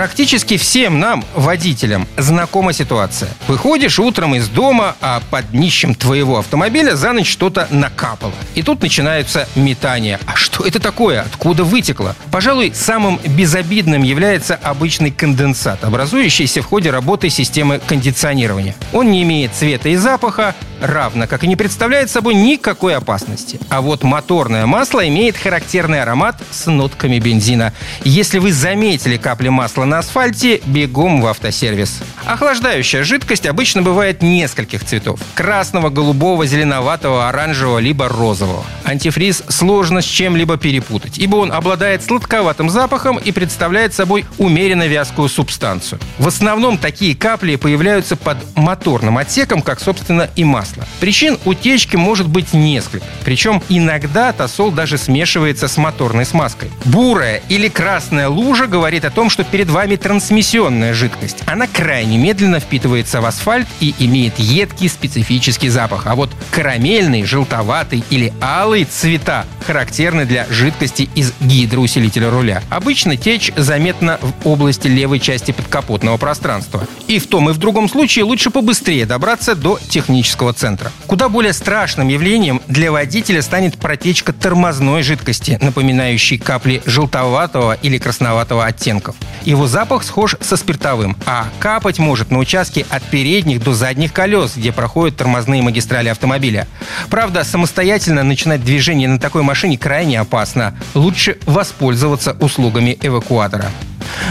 Практически всем нам, водителям, знакома ситуация. Выходишь утром из дома, а под днищем твоего автомобиля за ночь что-то накапало. И тут начинаются метания. А что это такое? Откуда вытекло? Пожалуй, самым безобидным является обычный конденсат, образующийся в ходе работы системы кондиционирования. Он не имеет цвета и запаха, равно как и не представляет собой никакой опасности. А вот моторное масло имеет характерный аромат с нотками бензина. Если вы заметили капли масла на асфальте, бегом в автосервис. Охлаждающая жидкость обычно бывает нескольких цветов. Красного, голубого, зеленоватого, оранжевого, либо розового. Антифриз сложно с чем-либо перепутать, ибо он обладает сладковатым запахом и представляет собой умеренно вязкую субстанцию. В основном такие капли появляются под моторным отсеком, как, собственно, и масло. Причин утечки может быть несколько. Причем иногда тосол даже смешивается с моторной смазкой. Бурая или красная лужа говорит о том, что перед вами трансмиссионная жидкость. Она крайне медленно впитывается в асфальт и имеет едкий специфический запах. А вот карамельный, желтоватый или алый цвета характерны для жидкости из гидроусилителя руля. Обычно течь заметна в области левой части подкапотного пространства. И в том и в другом случае лучше побыстрее добраться до технического центра. Куда более страшным явлением для водителя станет протечка тормозной жидкости, напоминающей капли желтоватого или красноватого оттенков. Его запах схож со спиртовым, а капать может на участке от передних до задних колес, где проходят тормозные магистрали автомобиля. Правда, самостоятельно начинать движение на такой машине крайне опасно. Лучше воспользоваться услугами эвакуатора.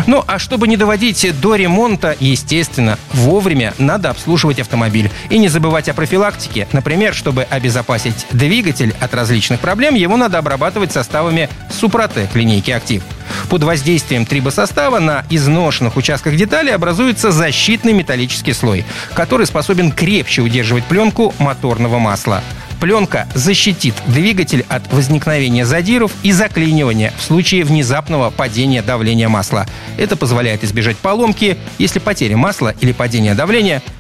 Ну, а чтобы не доводить до ремонта, естественно, вовремя надо обслуживать автомобиль. И не забывать о профилактике. Например, чтобы обезопасить двигатель от различных проблем, его надо обрабатывать составами Супротек линейки «Актив». Под воздействием трибосостава на изношенных участках деталей образуется защитный металлический слой, который способен крепче удерживать пленку моторного масла. Пленка защитит двигатель от возникновения задиров и заклинивания в случае внезапного падения давления масла. Это позволяет избежать поломки, если потеря масла или падение давления